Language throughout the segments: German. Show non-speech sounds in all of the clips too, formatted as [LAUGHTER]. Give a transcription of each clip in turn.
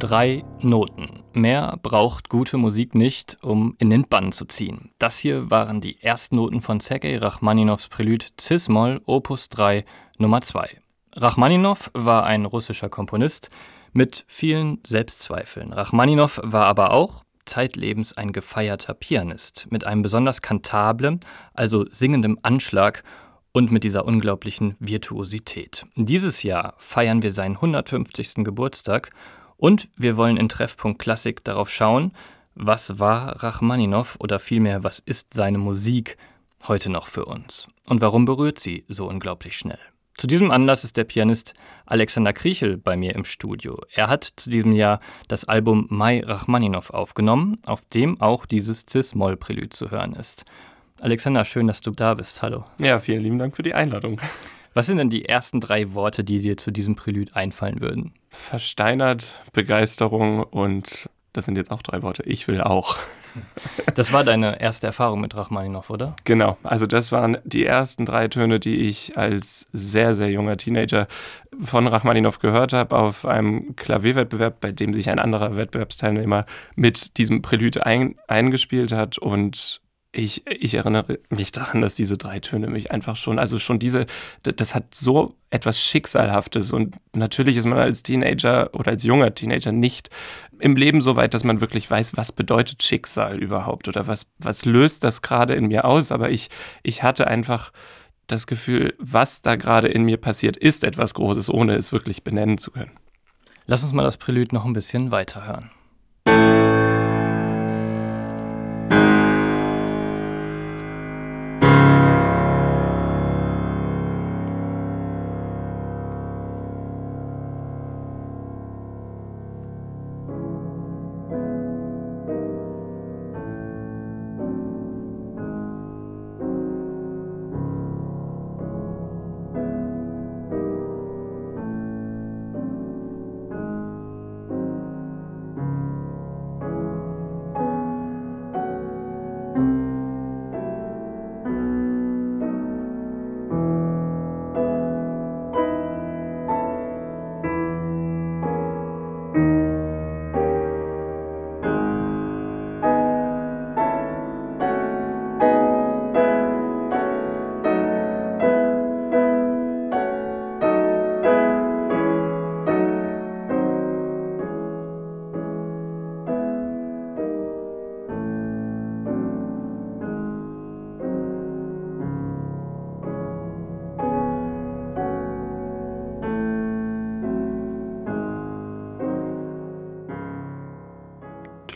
Drei Noten. Mehr braucht gute Musik nicht, um in den Bann zu ziehen. Das hier waren die Erstnoten von Sergei Rachmaninows Prelude Cis-Moll Opus 3 Nummer 2. Rachmaninow war ein russischer Komponist mit vielen Selbstzweifeln. Rachmaninow war aber auch zeitlebens ein gefeierter Pianist mit einem besonders kantablen, also singendem Anschlag und mit dieser unglaublichen Virtuosität. Dieses Jahr feiern wir seinen 150. Geburtstag und wir wollen in Treffpunkt Klassik darauf schauen, was war Rachmaninow oder vielmehr, was ist seine Musik heute noch für uns und warum berührt sie so unglaublich schnell. Zu diesem Anlass ist der Pianist Alexander Kriechel bei mir im Studio. Er hat zu diesem Jahr das Album Mai Rachmaninow aufgenommen, auf dem auch dieses Cis-Moll-Prälud zu hören ist. Alexander, schön, dass du da bist. Hallo. Ja, vielen lieben Dank für die Einladung. Was sind denn die ersten drei Worte, die dir zu diesem Prälud einfallen würden? Versteinert, Begeisterung und das sind jetzt auch drei Worte. Ich will auch. [LAUGHS] Das war deine erste Erfahrung mit Rachmaninow, oder? Genau. Also das waren die ersten drei Töne, die ich als sehr, sehr junger Teenager von Rachmaninow gehört habe auf einem Klavierwettbewerb, bei dem sich ein anderer Wettbewerbsteilnehmer mit diesem Prälude ein, eingespielt hat und ich, ich erinnere mich daran, dass diese drei Töne mich einfach schon, also schon diese, das hat so etwas Schicksalhaftes und natürlich ist man als Teenager oder als junger Teenager nicht im Leben so weit, dass man wirklich weiß, was bedeutet Schicksal überhaupt oder was, was löst das gerade in mir aus, aber ich, ich hatte einfach das Gefühl, was da gerade in mir passiert, ist etwas Großes, ohne es wirklich benennen zu können. Lass uns mal das Prälude noch ein bisschen weiterhören.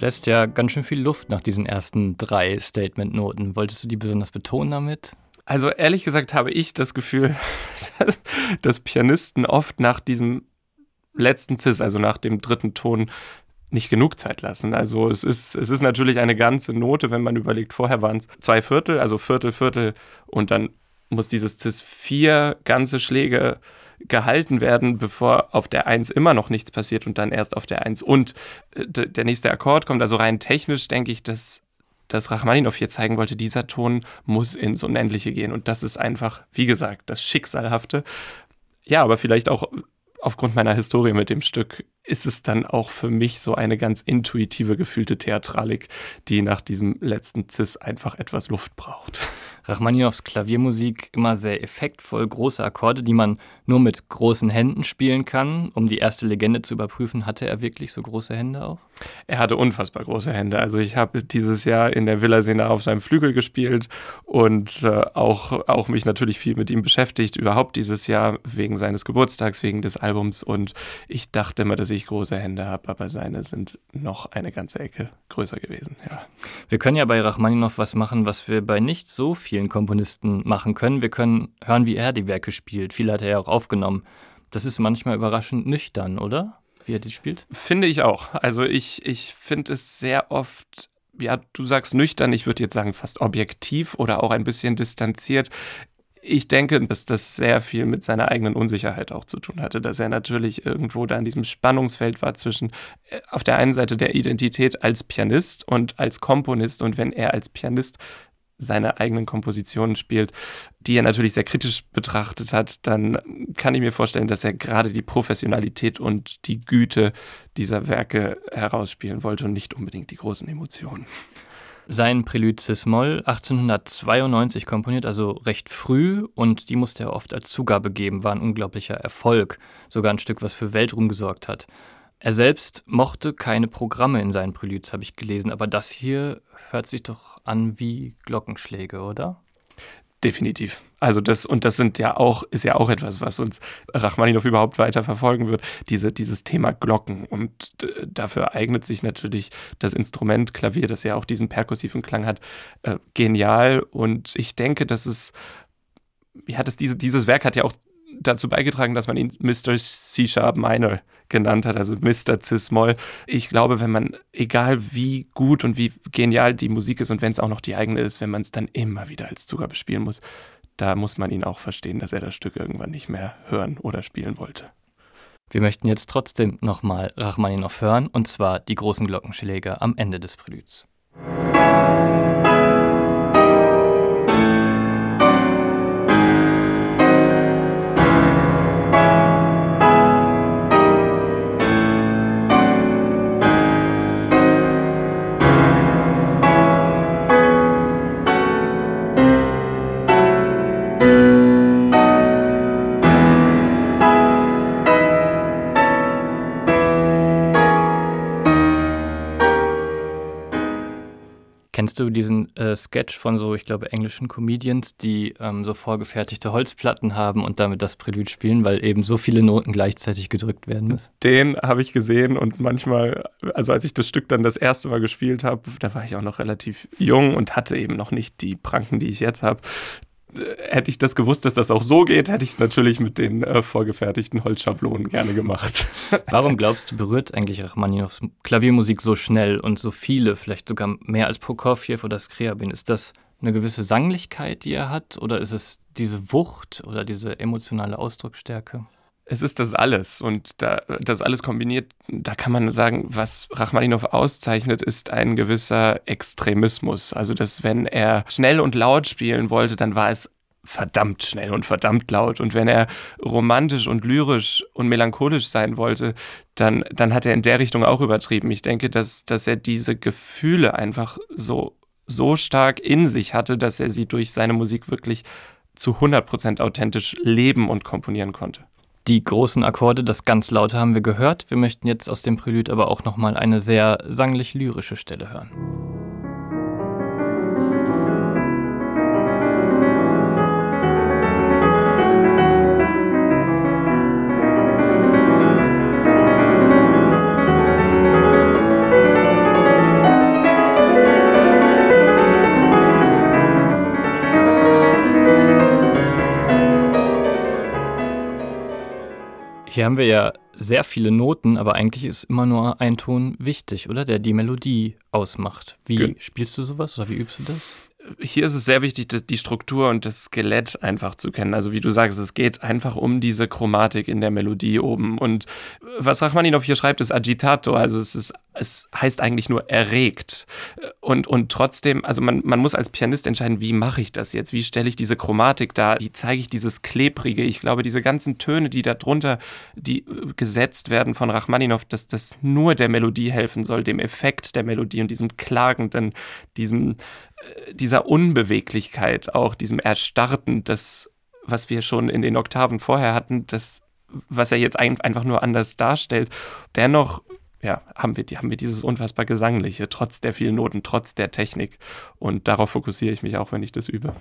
Lässt ja ganz schön viel Luft nach diesen ersten drei Statement-Noten. Wolltest du die besonders betonen damit? Also ehrlich gesagt habe ich das Gefühl, [LAUGHS] dass, dass Pianisten oft nach diesem letzten Cis, also nach dem dritten Ton, nicht genug Zeit lassen. Also es ist, es ist natürlich eine ganze Note, wenn man überlegt, vorher waren es zwei Viertel, also Viertel, Viertel und dann muss dieses Cis vier ganze Schläge gehalten werden, bevor auf der 1 immer noch nichts passiert und dann erst auf der 1 und äh, der nächste Akkord kommt. Also rein technisch denke ich, dass, dass Rachmaninow hier zeigen wollte, dieser Ton muss ins Unendliche gehen. Und das ist einfach, wie gesagt, das Schicksalhafte. Ja, aber vielleicht auch aufgrund meiner Historie mit dem Stück ist es dann auch für mich so eine ganz intuitive, gefühlte Theatralik, die nach diesem letzten Cis einfach etwas Luft braucht. Rachmaninows Klaviermusik immer sehr effektvoll, große Akkorde, die man nur mit großen Händen spielen kann. Um die erste Legende zu überprüfen, hatte er wirklich so große Hände auch? Er hatte unfassbar große Hände. Also ich habe dieses Jahr in der Villa Sena auf seinem Flügel gespielt und äh, auch, auch mich natürlich viel mit ihm beschäftigt, überhaupt dieses Jahr wegen seines Geburtstags, wegen des Albums. Und ich dachte immer, dass ich große Hände habe, aber seine sind noch eine ganze Ecke größer gewesen. Ja. Wir können ja bei Rachmaninow was machen, was wir bei nicht so vielen Komponisten machen können. Wir können hören, wie er die Werke spielt. Viel hat er ja auch aufgenommen. Das ist manchmal überraschend nüchtern, oder? Wie er die spielt? Finde ich auch. Also ich, ich finde es sehr oft ja, du sagst nüchtern, ich würde jetzt sagen fast objektiv oder auch ein bisschen distanziert ich denke, dass das sehr viel mit seiner eigenen Unsicherheit auch zu tun hatte, dass er natürlich irgendwo da in diesem Spannungsfeld war zwischen äh, auf der einen Seite der Identität als Pianist und als Komponist und wenn er als Pianist seine eigenen Kompositionen spielt, die er natürlich sehr kritisch betrachtet hat, dann kann ich mir vorstellen, dass er gerade die Professionalität und die Güte dieser Werke herausspielen wollte und nicht unbedingt die großen Emotionen. Sein Prelude Cis-Moll 1892 komponiert, also recht früh, und die musste er oft als Zugabe geben, war ein unglaublicher Erfolg, sogar ein Stück, was für Weltruhm gesorgt hat. Er selbst mochte keine Programme in seinen Preludes, habe ich gelesen, aber das hier hört sich doch an wie Glockenschläge, oder? Definitiv. Also das, und das sind ja auch, ist ja auch etwas, was uns Rachmaninow überhaupt weiter verfolgen wird, diese, dieses Thema Glocken. Und dafür eignet sich natürlich das Instrument Klavier, das ja auch diesen perkussiven Klang hat, äh, genial. Und ich denke, dass es, ja, dass diese, dieses Werk hat ja auch dazu beigetragen, dass man ihn Mr. C-Sharp Minor genannt hat, also Mr. Cis-Moll. Ich glaube, wenn man, egal wie gut und wie genial die Musik ist und wenn es auch noch die eigene ist, wenn man es dann immer wieder als Zugabe spielen muss, da muss man ihn auch verstehen, dass er das Stück irgendwann nicht mehr hören oder spielen wollte. Wir möchten jetzt trotzdem nochmal Rachmaninoff hören, und zwar die großen Glockenschläge am Ende des Preludes. Kennst du diesen äh, Sketch von so, ich glaube, englischen Comedians, die ähm, so vorgefertigte Holzplatten haben und damit das Prelude spielen, weil eben so viele Noten gleichzeitig gedrückt werden müssen? Den habe ich gesehen und manchmal, also als ich das Stück dann das erste Mal gespielt habe, da war ich auch noch relativ jung und hatte eben noch nicht die Pranken, die ich jetzt habe hätte ich das gewusst, dass das auch so geht, hätte ich es natürlich mit den äh, vorgefertigten Holzschablonen gerne gemacht. [LAUGHS] Warum glaubst du, berührt eigentlich Rachmaninows Klaviermusik so schnell und so viele, vielleicht sogar mehr als Prokofjew oder Skriabin? Ist das eine gewisse Sanglichkeit, die er hat, oder ist es diese Wucht oder diese emotionale Ausdrucksstärke? Es ist das alles und da, das alles kombiniert, da kann man sagen, was Rachmaninow auszeichnet, ist ein gewisser Extremismus. Also, dass wenn er schnell und laut spielen wollte, dann war es verdammt schnell und verdammt laut. Und wenn er romantisch und lyrisch und melancholisch sein wollte, dann, dann hat er in der Richtung auch übertrieben. Ich denke, dass, dass er diese Gefühle einfach so, so stark in sich hatte, dass er sie durch seine Musik wirklich zu 100% authentisch leben und komponieren konnte. Die großen Akkorde, das ganz laute haben wir gehört. Wir möchten jetzt aus dem Prelude aber auch nochmal eine sehr sanglich-lyrische Stelle hören. Hier haben wir ja sehr viele Noten, aber eigentlich ist immer nur ein Ton wichtig, oder? Der die Melodie ausmacht. Wie Ge spielst du sowas oder wie übst du das? hier ist es sehr wichtig, die Struktur und das Skelett einfach zu kennen. Also wie du sagst, es geht einfach um diese Chromatik in der Melodie oben. Und was Rachmaninoff hier schreibt, ist agitato, also es, ist, es heißt eigentlich nur erregt. Und, und trotzdem, also man, man muss als Pianist entscheiden, wie mache ich das jetzt? Wie stelle ich diese Chromatik da? Wie zeige ich dieses Klebrige? Ich glaube, diese ganzen Töne, die da drunter, die äh, gesetzt werden von Rachmaninoff, dass das nur der Melodie helfen soll, dem Effekt der Melodie und diesem klagenden, diesem dieser Unbeweglichkeit, auch diesem Erstarrten, das, was wir schon in den Oktaven vorher hatten, das, was er jetzt einfach nur anders darstellt. Dennoch ja, haben wir, haben wir dieses unfassbar Gesangliche, trotz der vielen Noten, trotz der Technik. Und darauf fokussiere ich mich auch, wenn ich das übe.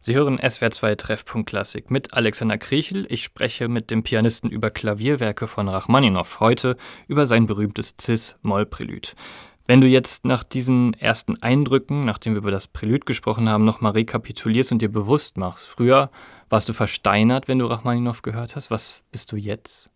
Sie hören SWR2 Treffpunkt Klassik mit Alexander Kriechel. Ich spreche mit dem Pianisten über Klavierwerke von Rachmaninow. Heute über sein berühmtes Cis-Moll-Prelüt. Wenn du jetzt nach diesen ersten Eindrücken, nachdem wir über das Prälude gesprochen haben, nochmal rekapitulierst und dir bewusst machst, früher warst du versteinert, wenn du Rachmaninow gehört hast. Was bist du jetzt?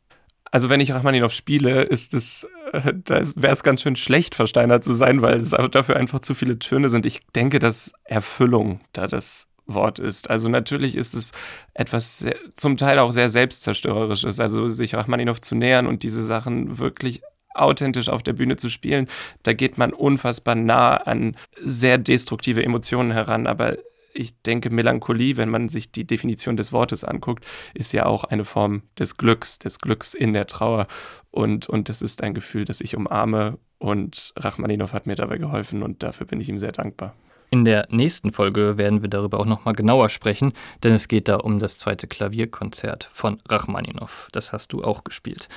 Also wenn ich Rachmaninow spiele, ist es, äh, wäre es ganz schön schlecht, versteinert zu sein, weil es dafür einfach zu viele Töne sind. Ich denke, dass Erfüllung da das Wort ist. Also natürlich ist es etwas sehr, zum Teil auch sehr selbstzerstörerisches, also sich Rachmaninow zu nähern und diese Sachen wirklich authentisch auf der Bühne zu spielen, da geht man unfassbar nah an sehr destruktive Emotionen heran. Aber ich denke, Melancholie, wenn man sich die Definition des Wortes anguckt, ist ja auch eine Form des Glücks, des Glücks in der Trauer. Und, und das ist ein Gefühl, das ich umarme. Und Rachmaninow hat mir dabei geholfen und dafür bin ich ihm sehr dankbar. In der nächsten Folge werden wir darüber auch nochmal genauer sprechen, denn es geht da um das zweite Klavierkonzert von Rachmaninow. Das hast du auch gespielt.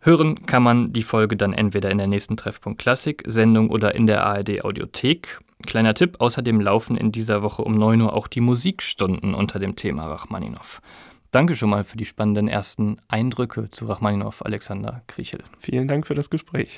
Hören kann man die Folge dann entweder in der nächsten Treffpunkt Klassik Sendung oder in der ARD Audiothek. Kleiner Tipp, außerdem laufen in dieser Woche um 9 Uhr auch die Musikstunden unter dem Thema Rachmaninow. Danke schon mal für die spannenden ersten Eindrücke zu Rachmaninow, Alexander Kriechel. Vielen Dank für das Gespräch.